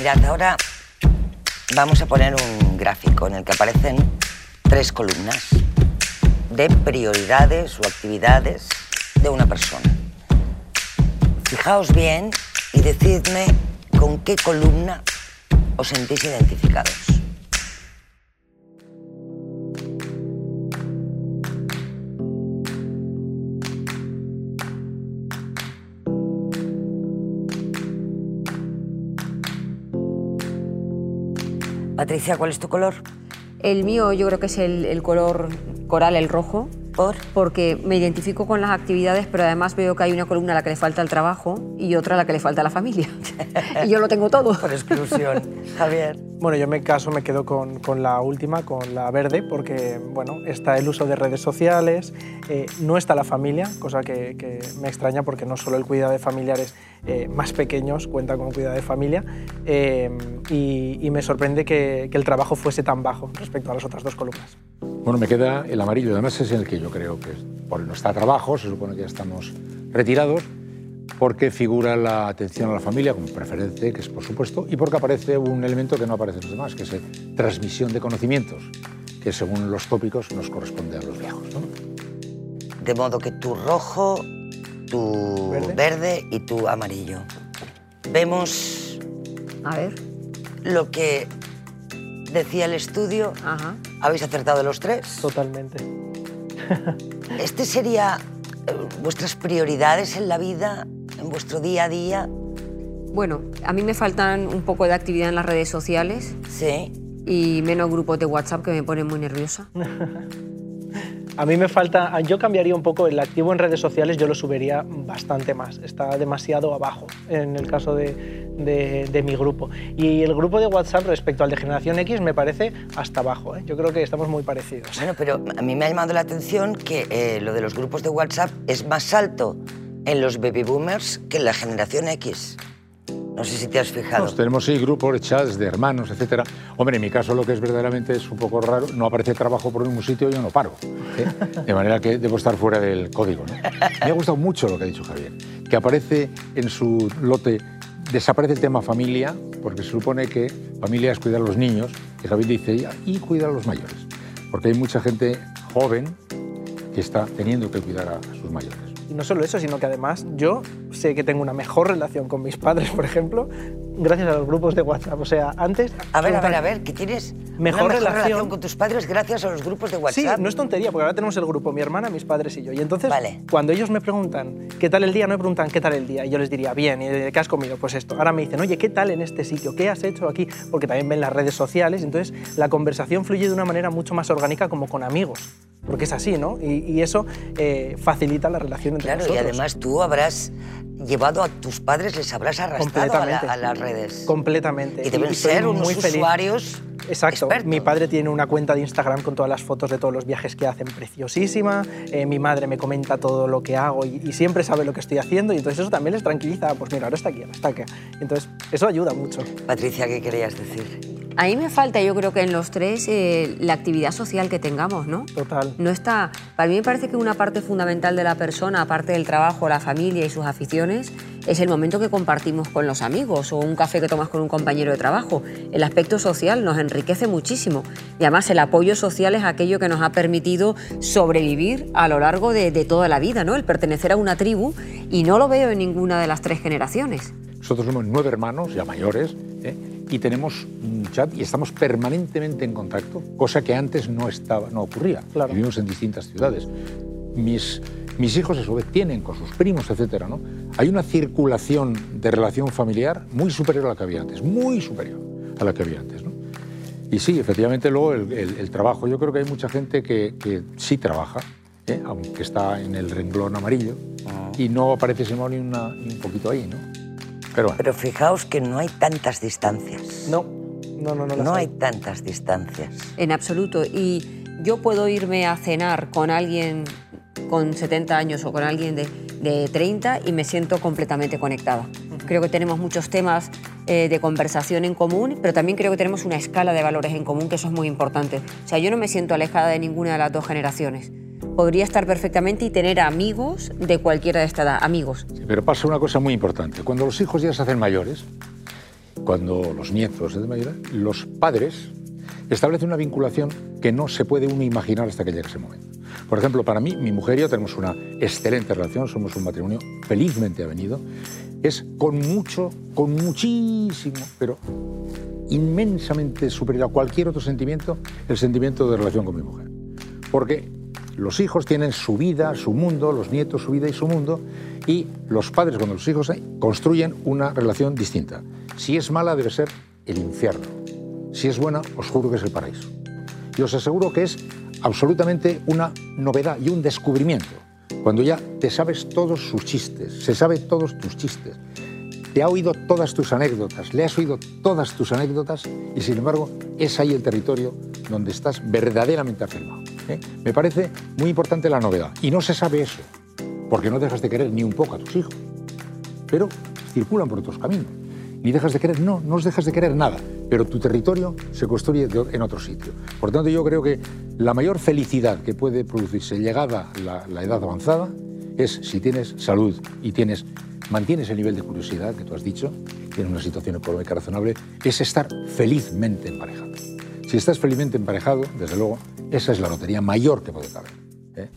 Mirad, ahora vamos a poner un gráfico en el que aparecen tres columnas de prioridades o actividades de una persona. Fijaos bien y decidme con qué columna os sentís identificados. Patricia, ¿cuál es tu color? El mío yo creo que es el, el color coral, el rojo. ¿Por? Porque me identifico con las actividades, pero además veo que hay una columna a la que le falta el trabajo y otra a la que le falta la familia. y yo lo tengo todo. Por exclusión. Javier. Bueno, yo mi caso me quedo con, la última, con la verde, porque bueno, está el uso de redes sociales, eh, no está la familia, cosa que, me extraña porque no solo el cuidado de familiares eh, más pequeños cuenta con cuidado de familia, eh, y, me sorprende que, que el trabajo fuese tan bajo respecto a las otras dos columnas. Bueno, me queda el amarillo, además es el que yo creo que por no está trabajo, se supone que ya estamos retirados, porque figura la atención a la familia como preferente, que es por supuesto, y porque aparece un elemento que no aparece en los demás, que es la transmisión de conocimientos, que según los tópicos nos corresponde a los viejos. ¿no? De modo que tu rojo, tu verde, verde y tu amarillo. Vemos a ver. lo que decía el estudio. Ajá. ¿Habéis acertado los tres? Totalmente. ¿Este sería eh, vuestras prioridades en la vida, en vuestro día a día? Bueno, a mí me faltan un poco de actividad en las redes sociales. Sí. Y menos grupos de WhatsApp que me ponen muy nerviosa. A mí me falta, yo cambiaría un poco el activo en redes sociales, yo lo subiría bastante más, está demasiado abajo en el caso de, de, de mi grupo. Y el grupo de WhatsApp respecto al de Generación X me parece hasta abajo, ¿eh? yo creo que estamos muy parecidos. Bueno, pero a mí me ha llamado la atención que eh, lo de los grupos de WhatsApp es más alto en los baby boomers que en la Generación X. No sé si te has fijado. Nos tenemos sí grupos, chats de hermanos, etcétera. Hombre, en mi caso lo que es verdaderamente es un poco raro, no aparece trabajo por ningún sitio y yo no paro. ¿eh? De manera que debo estar fuera del código. Me ha gustado mucho lo que ha dicho Javier, que aparece en su lote, desaparece el tema familia, porque se supone que familia es cuidar a los niños, y Javier dice, y cuidar a los mayores. Porque hay mucha gente joven que está teniendo que cuidar a sus mayores. Y no solo eso, sino que además yo sé que tengo una mejor relación con mis padres, por ejemplo, gracias a los grupos de WhatsApp. O sea, antes... A ver, a ver, a ver, que tienes mejor, una mejor relación. relación con tus padres gracias a los grupos de Sí, WhatsApp. no es tontería, porque ahora tenemos el grupo, mi hermana, mis padres y yo. Y entonces, Vale. cuando ellos me preguntan qué tal el día, no me preguntan qué tal el día. Y yo les diría, bien, ¿y qué has comido? Pues esto. Ahora me dicen, oye, ¿qué tal en este sitio? ¿Qué has hecho aquí? Porque también ven las redes sociales. Entonces, la conversación fluye de una manera mucho más orgánica como con amigos. Porque es así, ¿no? Y, y eso eh, facilita la relación entre Claro, y nosotros. además tú habrás llevado a tus padres, les habrás arrastrado a, la- a las redes. Completamente. Y deben estoy ser unos muy feliz. usuarios Exacto. expertos. Mi padre tiene una cuenta de Instagram con todas las fotos de todos los viajes que hacen preciosísima. Eh, mi madre me comenta todo lo que hago y, y siempre sabe lo que estoy haciendo. Y entonces eso también les tranquiliza. Pues mira, ahora está aquí, ahora está aquí. Entonces eso ayuda mucho. Patricia, ¿qué querías decir? A mí me falta, yo creo que en los tres, eh, la actividad social que tengamos, ¿no? Total. No está. Para mí me parece que una parte fundamental de la persona, aparte del trabajo, la familia y sus aficiones, es el momento que compartimos con los amigos o un café que tomas con un compañero de trabajo. El aspecto social nos enriquece muchísimo y además el apoyo social es aquello que nos ha permitido sobrevivir a lo largo de, de toda la vida, ¿no? El pertenecer a una tribu y no lo veo en ninguna de las tres generaciones. Nosotros somos nueve hermanos, ya mayores, ¿eh? Y tenemos un chat y estamos permanentemente en contacto, cosa que antes no, estaba, no ocurría. Claro. Vivimos en distintas ciudades. Mis, mis hijos a su vez tienen con sus primos, etcétera, ¿no? Hay una circulación de relación familiar muy superior a la que había antes, muy superior a la que había antes, ¿no? Y sí, efectivamente luego el, el- el trabajo. Yo creo que hay mucha gente que, que sí trabaja, ¿eh? aunque está en el renglón amarillo, y no aparece ese ni, una- ni un poquito ahí, ¿no? Pero bueno. Pero fijaos que no hay tantas distancias. No, no, no, no. No hay hay. tantas distancias. En absoluto. Y yo puedo irme a cenar con alguien con 70 años o con alguien de, de 30 y me siento completamente conectada. Creo que tenemos muchos temas eh, de conversación en común, pero también creo que tenemos una escala de valores en común, que eso es muy importante. O sea, yo no me siento alejada de ninguna de las dos generaciones. Podría estar perfectamente y tener amigos de cualquiera de esta edad, amigos. Pero pasa una cosa muy importante. Cuando los hijos ya se hacen mayores cuando los nietos de mayor, los padres establecen una vinculación que no se puede uno imaginar hasta que llegue ese momento. Por ejemplo, para mí, mi mujer y yo tenemos una excelente relación, somos un matrimonio felizmente avenido. Es con mucho, con muchísimo, pero inmensamente superior a cualquier otro sentimiento, el sentimiento de relación con mi mujer. Porque los hijos tienen su vida, su mundo, los nietos su vida y su mundo, y los padres, cuando los hijos construyen una relación distinta. Si es mala, debe ser el infierno. Si es buena, os juro que es el paraíso. Y os aseguro que es absolutamente una novedad y un descubrimiento. Cuando ya te sabes todos sus chistes, se sabe todos tus chistes, te ha oído todas tus anécdotas, le has oído todas tus anécdotas y sin embargo es ahí el territorio donde estás verdaderamente afirmado. ¿Eh? Me parece muy importante la novedad. Y no se sabe eso, porque no dejas de querer ni un poco a tus hijos, pero circulan por otros caminos. Ni dejas de querer, no, no os dejas de querer nada, pero tu territorio se construye en otro sitio. Por tanto, yo creo que la mayor felicidad que puede producirse llegada la, la edad avanzada es si tienes salud y tienes, mantienes el nivel de curiosidad que tú has dicho, tienes una situación económica razonable, es estar felizmente emparejado. Si estás felizmente emparejado, desde luego, esa es la lotería mayor que puede caber. ¿eh?